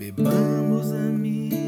Bebamos, amigos.